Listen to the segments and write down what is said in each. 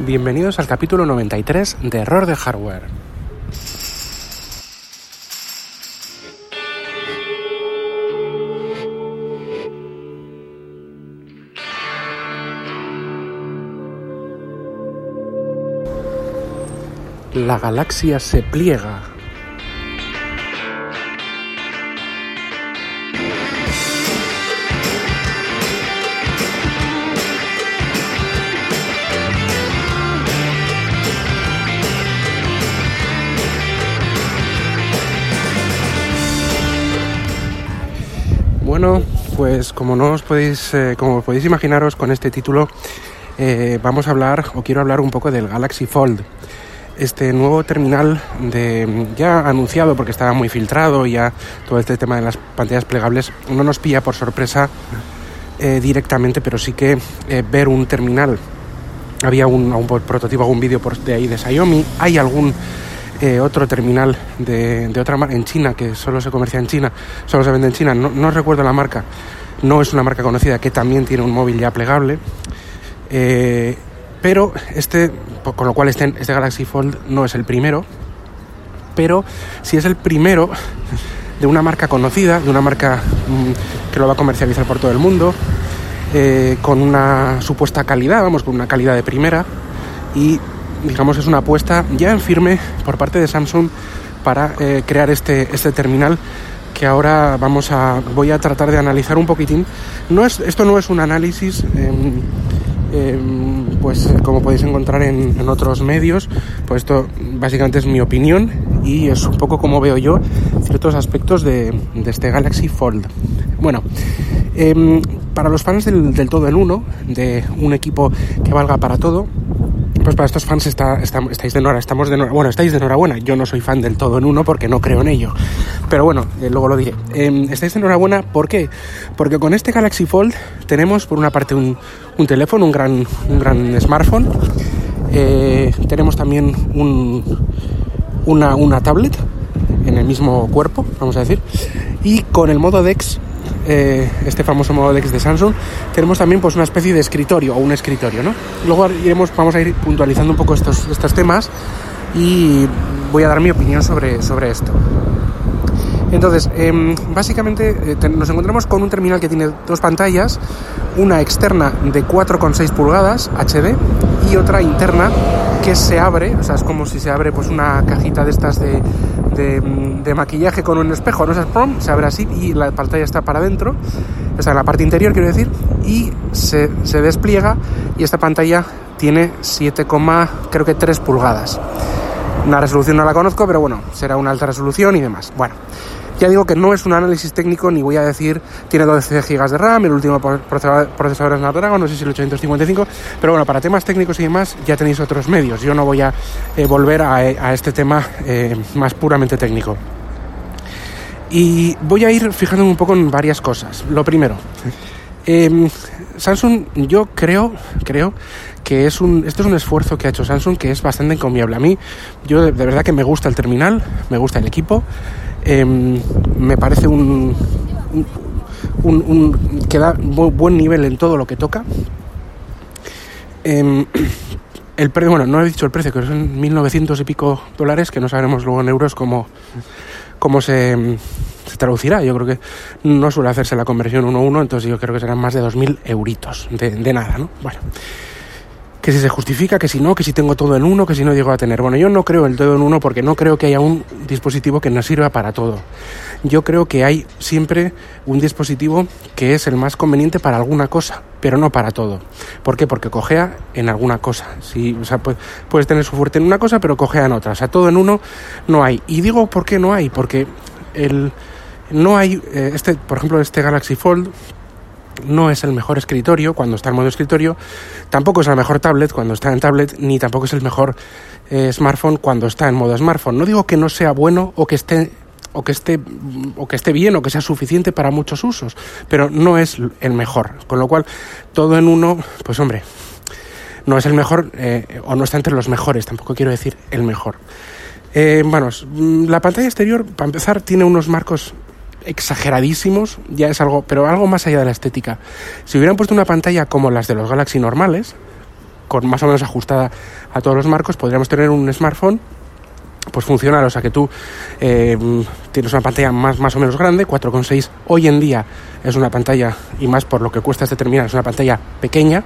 Bienvenidos al capítulo 93 de Error de Hardware. La galaxia se pliega. Bueno, pues como no os podéis, eh, como podéis imaginaros con este título, eh, vamos a hablar o quiero hablar un poco del Galaxy Fold. Este nuevo terminal de ya anunciado porque estaba muy filtrado y ya todo este tema de las pantallas plegables no nos pilla por sorpresa eh, directamente, pero sí que ver un terminal. Había un, un prototipo, algún vídeo de ahí de Xiaomi, hay algún eh, otro terminal de, otra marca en China que solo se comercia en China, solo se vende en China, no, recuerdo la marca, no es una marca conocida que también tiene un móvil ya plegable. Eh, pero este, con lo cual este, este Galaxy Fold no es el primero, pero si es el primero de una marca conocida, de una marca mm, que lo va a comercializar por todo el mundo, eh, con una supuesta calidad, vamos, con una calidad de primera y digamos, es una apuesta ya en firme por parte de Samsung para eh, crear este, este terminal que ahora vamos a voy a tratar de analizar un poquitín. No es, esto no es un análisis, em, em, pues como podéis encontrar en, otros medios, pues esto básicamente es mi opinión y es un poco como veo yo ciertos aspectos de, este Galaxy Fold. Bueno, em, para los fans del, del todo en uno, de un equipo que valga para todo, pues para estos fans está, estáis de enhorabuena, estamos de bueno, estáis de enhorabuena. Yo no soy fan del todo en uno porque no creo en ello. Pero bueno, eh, luego lo diré. Em, estáis de enhorabuena, ¿por qué? Porque con este Galaxy Fold tenemos por una parte un, teléfono, un gran, un gran smartphone. Eh, tenemos también un, una, una tablet en el mismo cuerpo, vamos a decir. Y con el modo DeX eh, este famoso modo de Samsung, tenemos también pues una especie de escritorio o un escritorio, ¿no? Luego iremos, vamos a ir puntualizando un poco estos, estos temas y voy a dar mi opinión sobre, sobre esto. Entonces, em, básicamente eh, nos encontramos con un terminal que tiene dos pantallas, una externa de 4,6 pulgadas HD y otra interna que se abre, o sea, es como si se abre pues una cajita de estas de, maquillaje con un espejo, ¿no? prom, se abre así y la pantalla está para adentro, está en la parte interior, quiero decir, y se, se despliega y esta pantalla tiene 7, creo que 3 pulgadas. Una resolución no la conozco, pero bueno, será una alta resolución y demás. Bueno, ya digo que no es un análisis técnico ni voy a decir tiene 12 GB de RAM, el último procesador es Snapdragon, no sé si el 855, pero bueno, para temas técnicos y demás ya tenéis otros medios. Yo no voy a eh, volver a, este tema eh, más puramente técnico. Y voy a ir fijándome un poco en varias cosas. Lo primero, em, Samsung, yo creo, creo que es un, esto es un esfuerzo que ha hecho Samsung que es bastante encomiable. A mí, yo de verdad que me gusta el terminal, me gusta el equipo. Em, me parece un, un, que da buen nivel en todo lo que toca. Em, el precio, bueno, no he dicho el precio, que son 1.900 y pico dólares, que no sabremos luego en euros cómo, cómo se, se, traducirá. Yo creo que no suele hacerse la conversión 1-1, entonces yo creo que serán más de 2.000 euritos de nada, ¿no? Bueno que si se justifica, que si no, que si tengo todo en uno, que si no llego a tener. Bueno, yo no creo el todo en uno porque no creo que haya un dispositivo que nos sirva para todo. Yo creo que hay siempre un dispositivo que es el más conveniente para alguna cosa, pero no para todo. ¿Por qué? Porque cojea en alguna cosa. Si, o sea, puedes tener su fuerte en una cosa, pero cojea en otra. O sea, todo en uno no hay. Y digo por qué no hay, porque el, no hay, eh, este, por ejemplo, este Galaxy Fold no es el mejor escritorio cuando está en modo escritorio, tampoco es la mejor tablet cuando está en tablet, ni tampoco es el mejor eh, smartphone cuando está en modo smartphone. No digo que no sea bueno o que esté o que esté o que esté bien o que sea suficiente para muchos usos, pero no es el mejor. Con lo cual, todo en uno, pues hombre, no es el mejor eh, o no está entre los mejores, tampoco quiero decir el mejor. Eh, bueno, la pantalla exterior, para empezar, tiene unos marcos exageradísimos, ya es algo, pero algo más allá de la estética. Si hubieran puesto una pantalla como las de los Galaxy normales, con más o menos ajustada a todos los marcos, podríamos tener un smartphone pues funcional, o sea que tú eh, tienes una pantalla más, más o menos grande, 4,6 hoy en día es una pantalla, y más por lo que cuesta este terminal, es una pantalla pequeña,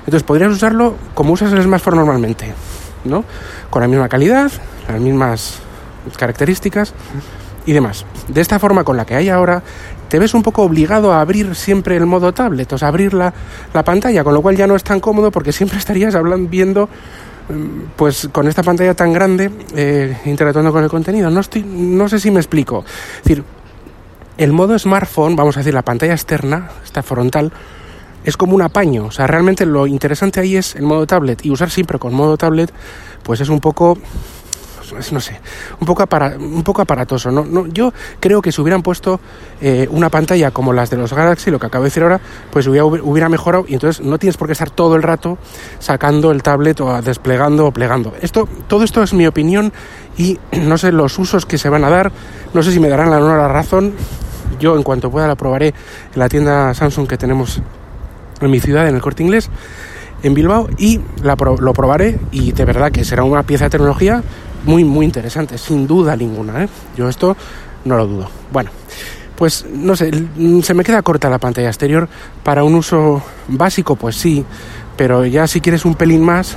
entonces podrías usarlo como usas el smartphone normalmente, ¿no? Con la misma calidad, las mismas características y demás. De esta forma con la que hay ahora, te ves un poco obligado a abrir siempre el modo tablet, o sea, abrir la, la pantalla, con lo cual ya no es tan cómodo porque siempre estarías hablando, viendo mm, pues con esta pantalla tan grande eh, interactuando con el contenido. No, estoy, no sé si me explico. Es decir, el modo smartphone, vamos a decir, la pantalla externa, esta frontal, es como un apaño. O sea, realmente lo interesante ahí es el modo tablet. Y usar siempre con modo tablet, pues es un poco no sé, un poco, un poco aparatoso. ¿no? No, yo creo que si hubieran puesto eh, una pantalla como las de los Galaxy, lo que acabo de decir ahora, pues hubiera, mejorado y entonces no tienes por qué estar todo el rato sacando el tablet o desplegando o plegando. Esto, todo esto es mi opinión y no sé los usos que se van a dar, no sé si me darán la, la razón. Yo en cuanto pueda la probaré en la tienda Samsung que tenemos en mi ciudad, en el corte inglés en Bilbao y lo probaré y de verdad que será una pieza de tecnología muy, muy interesante, sin duda ninguna. ¿eh? Yo esto no lo dudo. Bueno, pues no sé, se me queda corta la pantalla exterior. Para un uso básico, pues sí, pero ya si quieres un pelín más,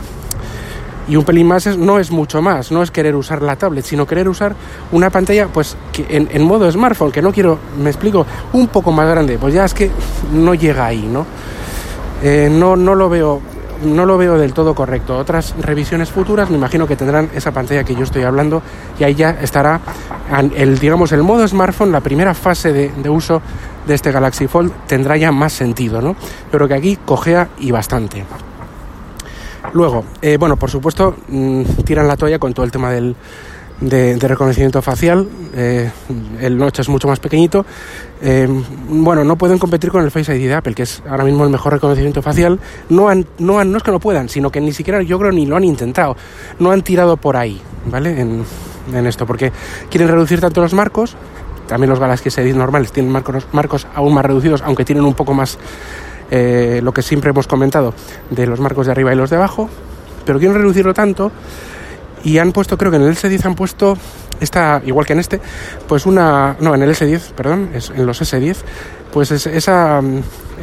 y un pelín más no es mucho más, no es querer usar la tablet, sino querer usar una pantalla pues que en, modo smartphone, que no quiero, me explico, un poco más grande, pues ya es que no llega ahí, ¿no? Eh, no, no lo veo no lo veo del todo correcto. Otras revisiones futuras me imagino que tendrán esa pantalla que yo estoy hablando y ahí ya estará el, digamos, el modo smartphone, la primera fase de, uso de este Galaxy Fold tendrá ya más sentido, ¿no? Pero que aquí cojea y bastante. Luego, eh, bueno, por supuesto, mm, tiran la toalla con todo el tema del, de, reconocimiento facial. Eh, el Notch es mucho más pequeñito. Eh, bueno, no pueden competir con el Face ID de Apple, que es ahora mismo el mejor reconocimiento facial. No, han, no, han, no es que no puedan, sino que ni siquiera yo creo ni lo han intentado. No han tirado por ahí, ¿vale? En, esto, porque quieren reducir tanto los marcos. También los Galaxy S10 normales tienen marcos, marcos aún más reducidos, aunque tienen un poco más eh, lo que siempre hemos comentado de los marcos de arriba y los de abajo. Pero quieren reducirlo tanto y han puesto, creo que en el S10 han puesto, esta, igual que en este, pues una, no, en el S10, perdón, es, en los S10, pues es esa,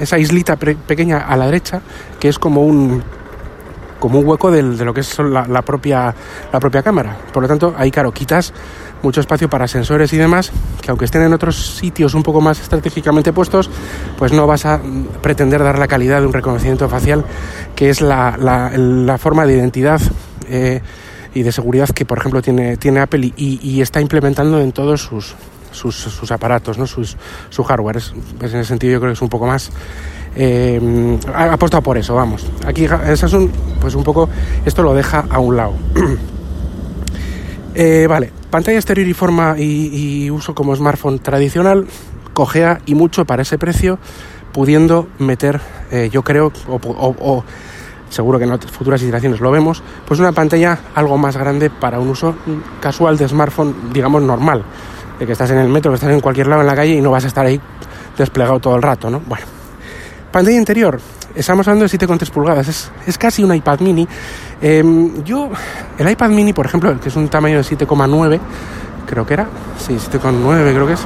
esa islita pequeña a la derecha, que es como un, como un hueco de lo que es la, propia, la propia cámara. Por lo tanto, ahí, claro, quitas mucho espacio para sensores y demás, que aunque estén en otros sitios un poco más estratégicamente puestos, pues no vas a pretender dar la calidad de un reconocimiento facial, que es la, la, forma de identidad. Eh, y de seguridad que, por ejemplo, tiene, tiene Apple y, está implementando en todos sus, sus, aparatos, ¿no? sus, su hardware. pues en ese sentido yo creo que es un poco más... Eh, ha apostado por eso, vamos. Aquí es un, pues un poco, esto lo deja a un lado. Eh, vale, pantalla exterior y forma y, uso como smartphone tradicional, cojea y mucho para ese precio, pudiendo meter, eh, yo creo, o seguro que en otras futuras iteraciones lo vemos, pues una pantalla algo más grande para un uso casual de smartphone, digamos normal, de que estás en el metro, que estás en cualquier lado en la calle y no vas a estar ahí desplegado todo el rato, ¿no? Bueno, pantalla interior, estamos hablando de 7,3 pulgadas, es, es, casi un iPad mini. Em, yo, el iPad mini, por ejemplo, que es un tamaño de 7,9, creo que era, sí, 7,9 creo que es,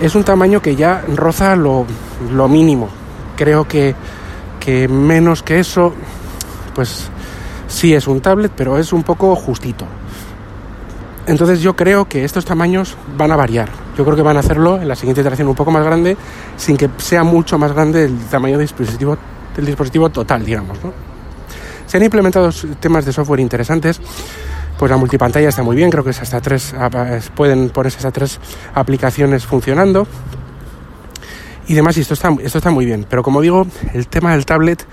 es un tamaño que ya roza lo, lo mínimo. Creo que que menos que eso, pues sí es un tablet, pero es un poco justito. Entonces yo creo que estos tamaños van a variar. Yo creo que van a hacerlo en la siguiente iteración un poco más grande, sin que sea mucho más grande el tamaño del dispositivo, del dispositivo total, digamos. Se han implementado temas de software interesantes. Pues la multipantalla está muy bien, creo que es hasta tres, pueden ponerse hasta tres aplicaciones funcionando y demás, y esto está, esto está muy bien. Pero como digo, el tema del tablet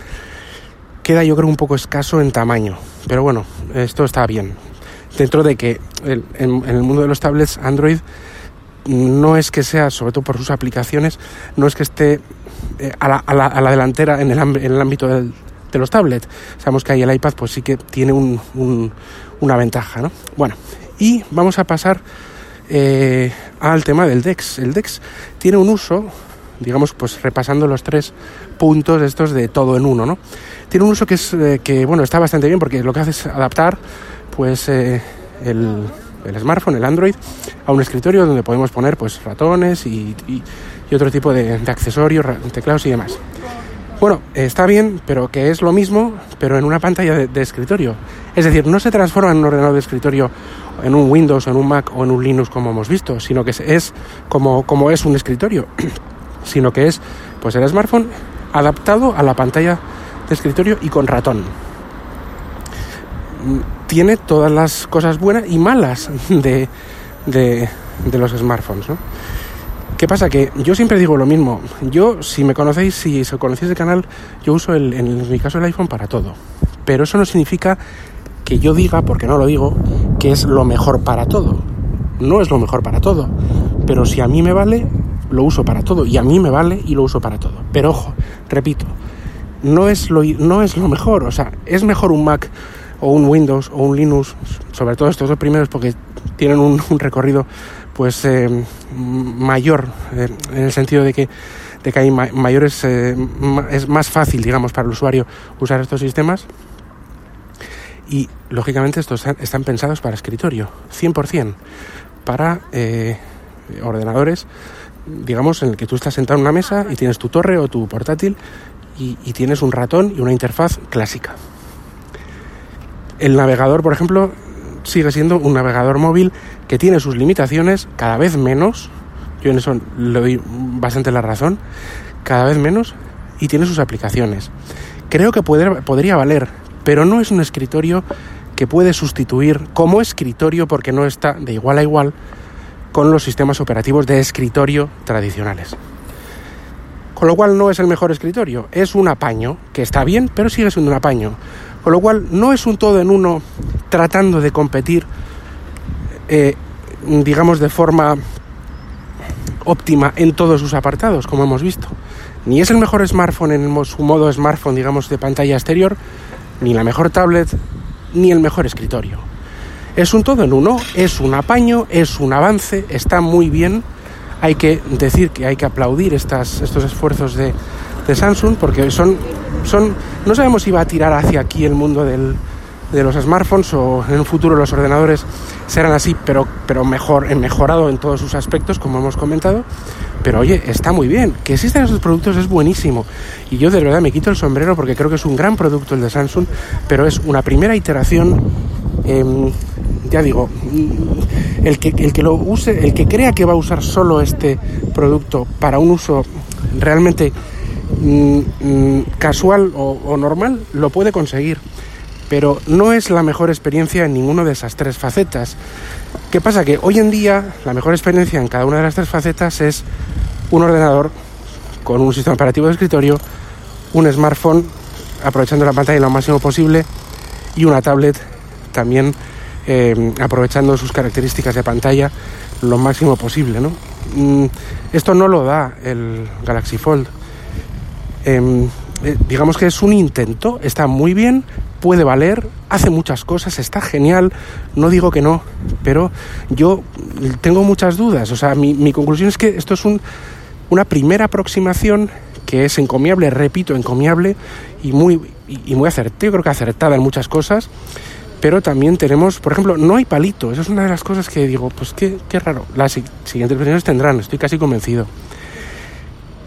queda yo creo un poco escaso en tamaño. Pero bueno, esto está bien. Dentro de que en, el mundo de los tablets Android no es que sea, sobre todo por sus aplicaciones, no es que esté eh, a, la, a, la, a, la, delantera en el, en el ámbito del, de los tablets. Sabemos que ahí el iPad pues sí que tiene un, un, una ventaja, ¿no? Bueno, y vamos a pasar eh, al tema del DeX. El DeX tiene un uso digamos, pues repasando los tres puntos estos de todo en uno, ¿no? Tiene un uso que es, eh, que, bueno, está bastante bien porque lo que hace es adaptar, pues, eh, el, el, smartphone, el Android, a un escritorio donde podemos poner, pues, ratones y, y, y otro tipo de, de accesorios, teclados y demás. Bueno, está bien, pero que es lo mismo, pero en una pantalla de, de, escritorio. Es decir, no se transforma en un ordenador de escritorio en un Windows, en un Mac o en un Linux como hemos visto, sino que es como, como es un escritorio, sino que es pues el smartphone adaptado a la pantalla de escritorio y con ratón. Tiene todas las cosas buenas y malas de, de, de los smartphones, ¿no? ¿Qué pasa? Que yo siempre digo lo mismo. Yo, si me conocéis, si conocéis el canal, yo uso el, en mi caso el iPhone para todo. Pero eso no significa que yo diga, porque no lo digo, que es lo mejor para todo. No es lo mejor para todo. Pero si a mí me vale, lo uso para todo. Y a mí me vale y lo uso para todo. Pero ojo, repito, no es lo, no es lo mejor. O sea, es mejor un Mac o un Windows o un Linux, sobre todo estos dos primeros, porque tienen un, recorrido pues eh, mayor eh, en el sentido de que, de que hay ma mayores eh, es más fácil digamos para el usuario usar estos sistemas y lógicamente estos están pensados para escritorio 100% para ordenadores digamos en el que tú estás sentado en una mesa y tienes tu torre o tu portátil y, tienes un ratón y una interfaz clásica el navegador por ejemplo sigue siendo un navegador móvil que tiene sus limitaciones cada vez menos. Yo en eso le doy bastante la razón. Cada vez menos y tiene sus aplicaciones. Creo que puede, podría valer, pero no es un escritorio que puede sustituir como escritorio porque no está de igual a igual con los sistemas operativos de escritorio tradicionales. Con lo cual no es el mejor escritorio, es un apaño, que está bien, pero sigue siendo un apaño. Con lo cual no es un todo en uno tratando de competir, eh, digamos, de forma óptima en todos sus apartados, como hemos visto. Ni es el mejor smartphone en su modo smartphone, digamos, de pantalla exterior, ni la mejor tablet, ni el mejor escritorio. Es un todo en uno, es un apaño, es un avance, está muy bien. Hay que decir que hay que aplaudir estas, estos esfuerzos de, de Samsung porque son, son, no sabemos si va a tirar hacia aquí el mundo del, de los smartphones o en un futuro los ordenadores serán así, pero, pero mejor, mejorado en todos sus aspectos, como hemos comentado. Pero oye, está muy bien. Que existan esos productos es buenísimo. Y yo de verdad me quito el sombrero porque creo que es un gran producto el de Samsung, pero es una primera iteración. Eh, ya digo, el que, el que lo use, el que crea que va a usar solo este producto para un uso realmente Mm, casual o, o normal lo puede conseguir pero no es la mejor experiencia en ninguna de esas tres facetas. ¿Qué pasa? Que hoy en día la mejor experiencia en cada una de las tres facetas es un ordenador con un sistema operativo de escritorio, un smartphone aprovechando la pantalla lo máximo posible y una tablet también eh, aprovechando sus características de pantalla lo máximo posible. ¿no? Mm, esto no lo da el Galaxy Fold. Eh, digamos que es un intento, está muy bien, puede valer, hace muchas cosas, está genial, no digo que no, pero yo tengo muchas dudas, o sea, mi, mi conclusión es que esto es un, una primera aproximación que es encomiable, repito, encomiable y muy, y, y muy acertada, yo creo que acertada en muchas cosas, pero también tenemos, por ejemplo, no hay palito, eso es una de las cosas que digo, pues qué, qué raro, las siguientes versiones tendrán, estoy casi convencido.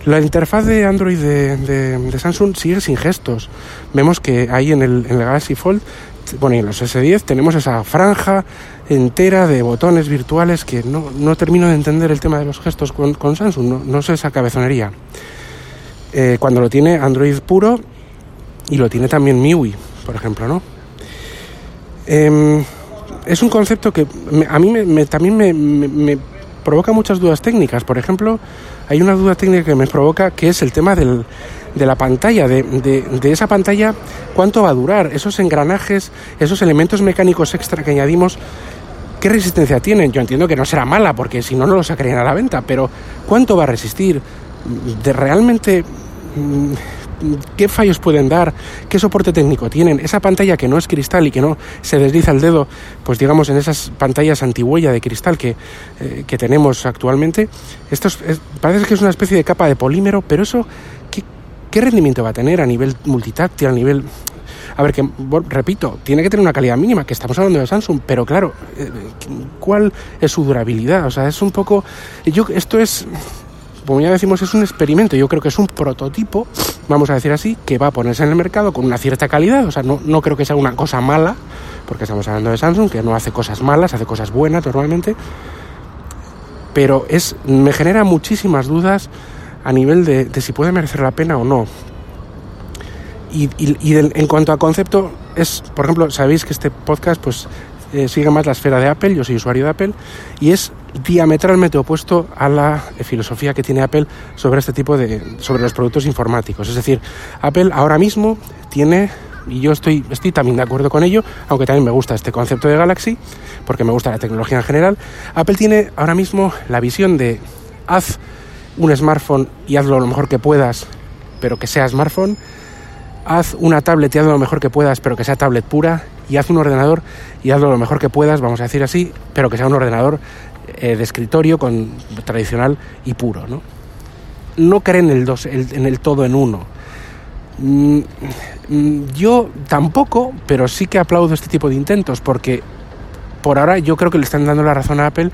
La interfaz de Android de, de, Samsung sigue sin gestos. Vemos que ahí en el Galaxy Fold, bueno, y en los S10 tenemos esa franja entera de botones virtuales que no, no termino de entender el tema de los gestos con, con Samsung, no, no, sé esa cabezonería. Eh, cuando lo tiene Android puro y lo tiene también MIUI, por ejemplo, ¿no? Eh, es un concepto que a mí me, me, también me, me provoca muchas dudas técnicas. Por ejemplo, hay una duda técnica que me provoca que es el tema de la pantalla, de, de, esa pantalla, cuánto va a durar, esos engranajes, esos elementos mecánicos extra que añadimos, qué resistencia tienen. Yo entiendo que no será mala, porque si no, no lo sacarían a la venta, pero cuánto va a resistir. De realmente qué fallos pueden dar, qué soporte técnico tienen. Esa pantalla que no es cristal y que no se desliza el dedo, pues digamos en esas pantallas antihuella de cristal que, eh, que tenemos actualmente, esto parece que es una especie de capa de polímero, pero eso, ¿qué, ¿qué rendimiento va a tener a nivel multitáctil, a nivel a ver, que repito, tiene que tener una calidad mínima, que estamos hablando de Samsung, pero claro, eh, ¿cuál es su durabilidad? O sea, es un poco. Yo, esto es como ya decimos, es un experimento, yo creo que es un prototipo, vamos a decir así, que va a ponerse en el mercado con una cierta calidad, o sea, no, no creo que sea una cosa mala, porque estamos hablando de Samsung, que no hace cosas malas, hace cosas buenas normalmente, pero es, me genera muchísimas dudas a nivel de, si puede merecer la pena o no. Y, en cuanto a concepto, es, por ejemplo, sabéis que este podcast pues eh, sigue más la esfera de Apple, yo soy usuario de Apple, y es diametralmente opuesto a la filosofía que tiene Apple sobre este tipo de sobre los productos informáticos. Es decir, Apple ahora mismo tiene y yo estoy, estoy también de acuerdo con ello, aunque también me gusta este concepto de Galaxy, porque me gusta la tecnología en general. Apple tiene ahora mismo la visión de haz un smartphone y hazlo lo mejor que puedas, pero que sea smartphone. Haz una tablet y hazlo lo mejor que puedas, pero que sea tablet pura. Y haz un ordenador y hazlo lo mejor que puedas, vamos a decir así, pero que sea un ordenador eh, de escritorio con tradicional y puro. No, no en el, dos, en el todo en uno. Mm, mm, yo tampoco, pero sí que aplaudo este tipo de intentos porque por ahora yo creo que le están dando la razón a Apple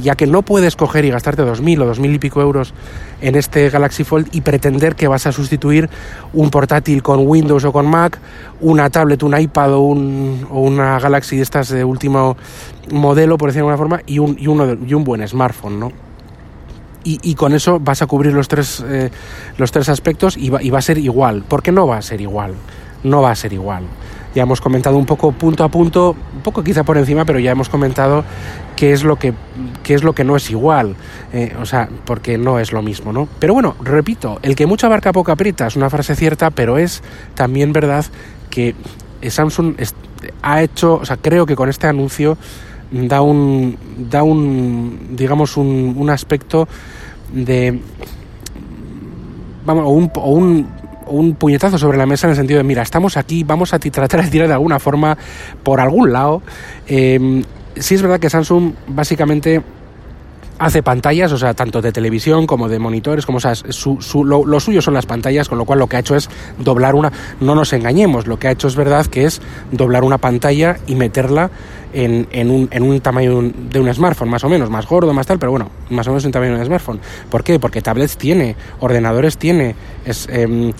ya que no puedes coger y gastarte 2.000 o 2.000 y pico euros en este Galaxy Fold y pretender que vas a sustituir un portátil con Windows o con Mac, una tablet, un iPad o, un, o una Galaxy de estas de último modelo, por decirlo de alguna forma, y un, y uno, y un buen smartphone, ¿no? Y, con eso vas a cubrir los tres, eh, los tres aspectos y va, y va a ser igual. ¿Por qué no va a ser igual? No va a ser igual. Ya hemos comentado un poco punto a punto, un poco quizá por encima, pero ya hemos comentado qué es lo que, qué es lo que no es igual. Eh, o sea, porque no es lo mismo, ¿no? Pero bueno, repito, el que mucha abarca poco aprieta es una frase cierta, pero es también verdad que Samsung ha hecho, o sea, creo que con este anuncio da un, da un digamos, un, un aspecto de, vamos, o un un puñetazo sobre la mesa en el sentido de, mira, estamos aquí, vamos a tratar de tirar de alguna forma por algún lado. Eh, sí es verdad que Samsung básicamente hace pantallas, o sea, tanto de televisión como de monitores, como o sea, su, lo, suyo son las pantallas, con lo cual lo que ha hecho es doblar una, no nos engañemos, lo que ha hecho es verdad que es doblar una pantalla y meterla en, en, un, en un tamaño de un smartphone, más o menos, más gordo, más tal, pero bueno, más o menos en tamaño de un smartphone. ¿Por qué? Porque tablets tiene, ordenadores tiene, es, eh,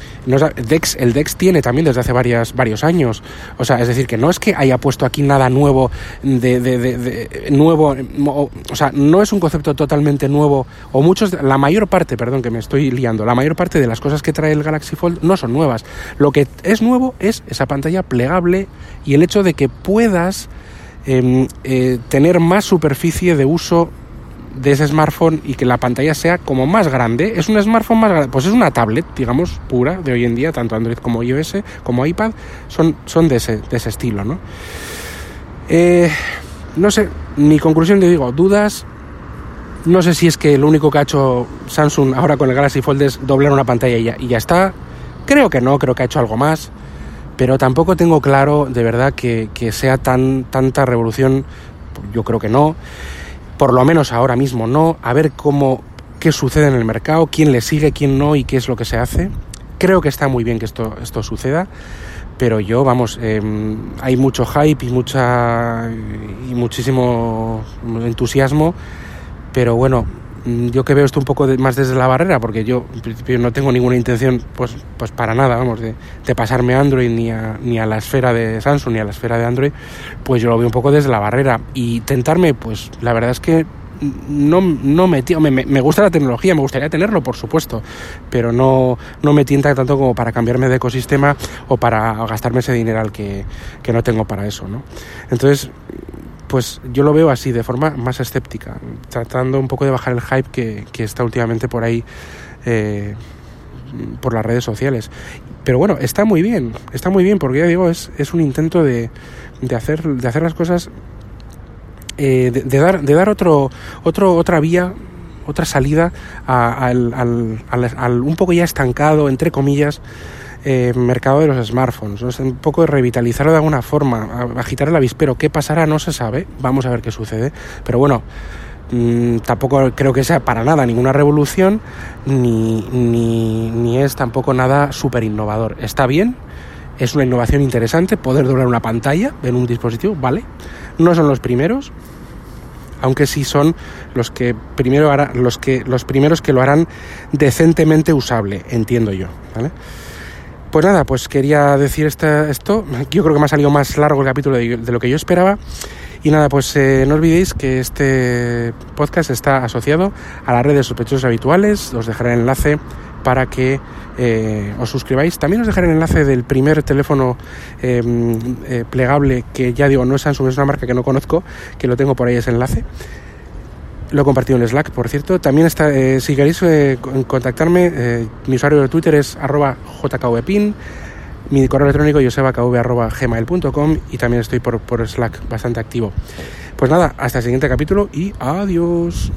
Dex, el Dex tiene también desde hace varias, varios años. O sea, es decir, que no es que haya puesto aquí nada nuevo, de, de, de, nuevo, o, o sea, no es un concepto totalmente nuevo, o muchos, la mayor parte, perdón que me estoy liando, la mayor parte de las cosas que trae el Galaxy Fold no son nuevas. Lo que es nuevo es esa pantalla plegable y el hecho de que puedas Em, eh, tener más superficie de uso de ese smartphone y que la pantalla sea como más grande. Es un smartphone más grande, pues es una tablet, digamos, pura de hoy en día, tanto Android como iOS, como iPad, son, son de, ese, de ese estilo, ¿no? Eh, no sé, mi conclusión te digo, dudas. No sé si es que lo único que ha hecho Samsung ahora con el Galaxy Fold es doblar una pantalla y ya, y ya está. Creo que no, creo que ha hecho algo más pero tampoco tengo claro de verdad que, sea tan tanta revolución, yo creo que no, por lo menos ahora mismo no, a ver cómo, qué sucede en el mercado, quién le sigue, quién no y qué es lo que se hace. Creo que está muy bien que esto, esto suceda, pero yo, vamos, em, hay mucho hype y, mucha, y muchísimo entusiasmo, pero bueno, yo que veo esto un poco más desde la barrera, porque yo en principio no tengo ninguna intención, pues, pues para nada, vamos, de, pasarme a Android ni a, ni a la esfera de Samsung ni a la esfera de Android, pues yo lo veo un poco desde la barrera. Y tentarme, pues la verdad es que no, no me, me, me, gusta la tecnología, me gustaría tenerlo, por supuesto, pero no, no me tienta tanto como para cambiarme de ecosistema o para gastarme ese dinero al que, que no tengo para eso, ¿no? Entonces, pues yo lo veo así, de forma más escéptica, tratando un poco de bajar el hype que, está últimamente por ahí, eh, por las redes sociales. Pero bueno, está muy bien, está muy bien, porque ya digo, es, es un intento de, de, hacer, de hacer las cosas, eh, de, dar, de dar otro, otro, otra vía otra salida al, al, un poco ya estancado, entre comillas, eh, mercado de los smartphones. Un poco revitalizarlo de alguna forma, agitar el avispero. ¿Qué pasará? No se sabe. Vamos a ver qué sucede. Pero bueno, mm, tampoco creo que sea para nada ninguna revolución, ni, ni, ni es tampoco nada súper innovador. Está bien, es una innovación interesante poder doblar una pantalla en un dispositivo, ¿vale? No son los primeros, aunque sí son los que primero hará, los que los primeros que lo harán decentemente usable, entiendo yo, ¿vale? Pues nada, pues quería decir esto. Yo creo que me ha salido más largo el capítulo de, lo que yo esperaba. Y nada, pues eh, no olvidéis que este podcast está asociado a la red de sospechosos habituales. Os dejaré el enlace para que eh, os suscribáis. También os dejaré el enlace del primer teléfono em, eh, plegable que ya digo, no es Samsung, es una marca que no conozco, que lo tengo por ahí ese enlace. Lo he compartido en Slack, por cierto. También está, eh, si queréis eh, contactarme, eh, mi usuario de Twitter es arroba jkvpin, mi correo electrónico josebakv.gmail.com y también estoy por, por Slack bastante activo. Pues nada, hasta el siguiente capítulo y adiós.